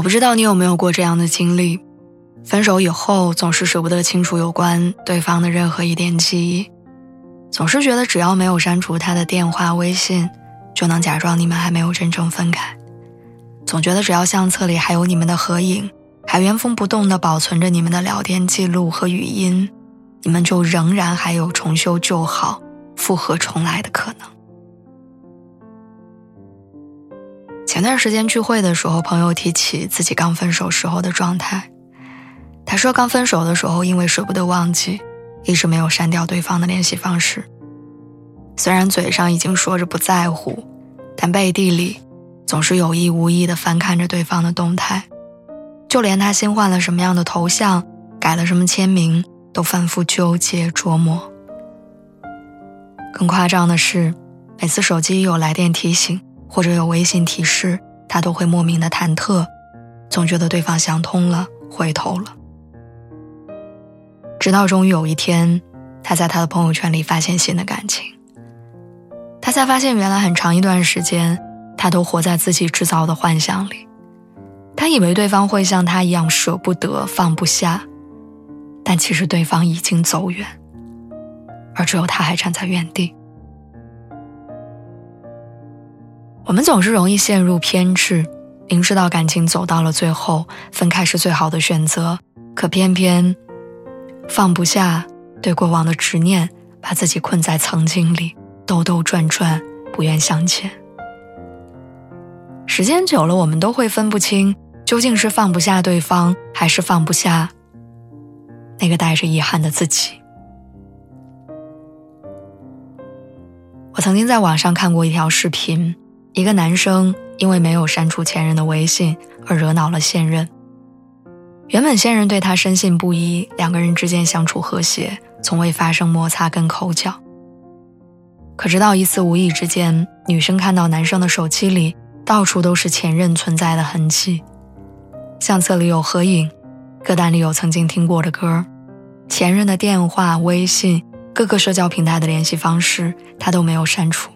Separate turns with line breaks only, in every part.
我不知道你有没有过这样的经历：分手以后，总是舍不得清除有关对方的任何一点记忆，总是觉得只要没有删除他的电话、微信，就能假装你们还没有真正分开；总觉得只要相册里还有你们的合影，还原封不动地保存着你们的聊天记录和语音，你们就仍然还有重修旧好、复合重来的可能。前段时间聚会的时候，朋友提起自己刚分手时候的状态。他说，刚分手的时候，因为舍不得忘记，一直没有删掉对方的联系方式。虽然嘴上已经说着不在乎，但背地里总是有意无意地翻看着对方的动态，就连他新换了什么样的头像，改了什么签名，都反复纠结琢磨。更夸张的是，每次手机有来电提醒。或者有微信提示，他都会莫名的忐忑，总觉得对方想通了，回头了。直到终于有一天，他在他的朋友圈里发现新的感情，他才发现原来很长一段时间，他都活在自己制造的幻想里。他以为对方会像他一样舍不得、放不下，但其实对方已经走远，而只有他还站在原地。我们总是容易陷入偏执，明知道感情走到了最后，分开是最好的选择，可偏偏放不下对过往的执念，把自己困在曾经里，兜兜转转，不愿向前。时间久了，我们都会分不清，究竟是放不下对方，还是放不下那个带着遗憾的自己。我曾经在网上看过一条视频。一个男生因为没有删除前任的微信而惹恼了现任。原本现任对他深信不疑，两个人之间相处和谐，从未发生摩擦跟口角。可直到一次无意之间，女生看到男生的手机里到处都是前任存在的痕迹，相册里有合影，歌单里有曾经听过的歌，前任的电话、微信、各个社交平台的联系方式，他都没有删除。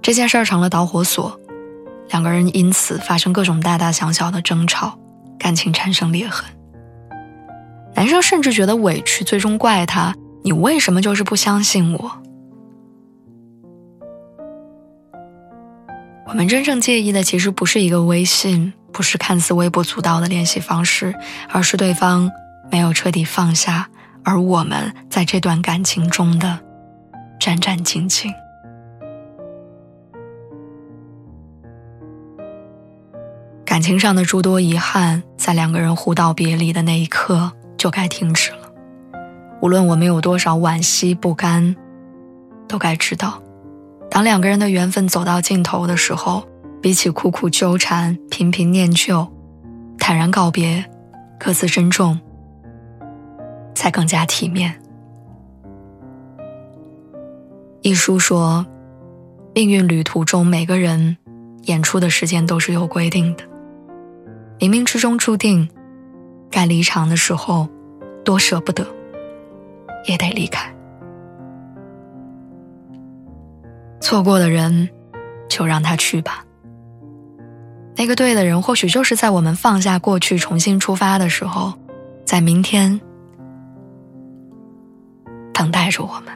这件事儿成了导火索，两个人因此发生各种大大小小的争吵，感情产生裂痕。男生甚至觉得委屈，最终怪他：“你为什么就是不相信我？”我们真正介意的其实不是一个微信，不是看似微不足道的联系方式，而是对方没有彻底放下，而我们在这段感情中的战战兢兢。感情上的诸多遗憾，在两个人互道别离的那一刻就该停止了。无论我们有多少惋惜不甘，都该知道，当两个人的缘分走到尽头的时候，比起苦苦纠缠、频频念旧，坦然告别，各自珍重，才更加体面。一书说，命运旅途中每个人演出的时间都是有规定的。冥冥之中注定，该离场的时候，多舍不得，也得离开。错过的人，就让他去吧。那个对的人，或许就是在我们放下过去，重新出发的时候，在明天等待着我们。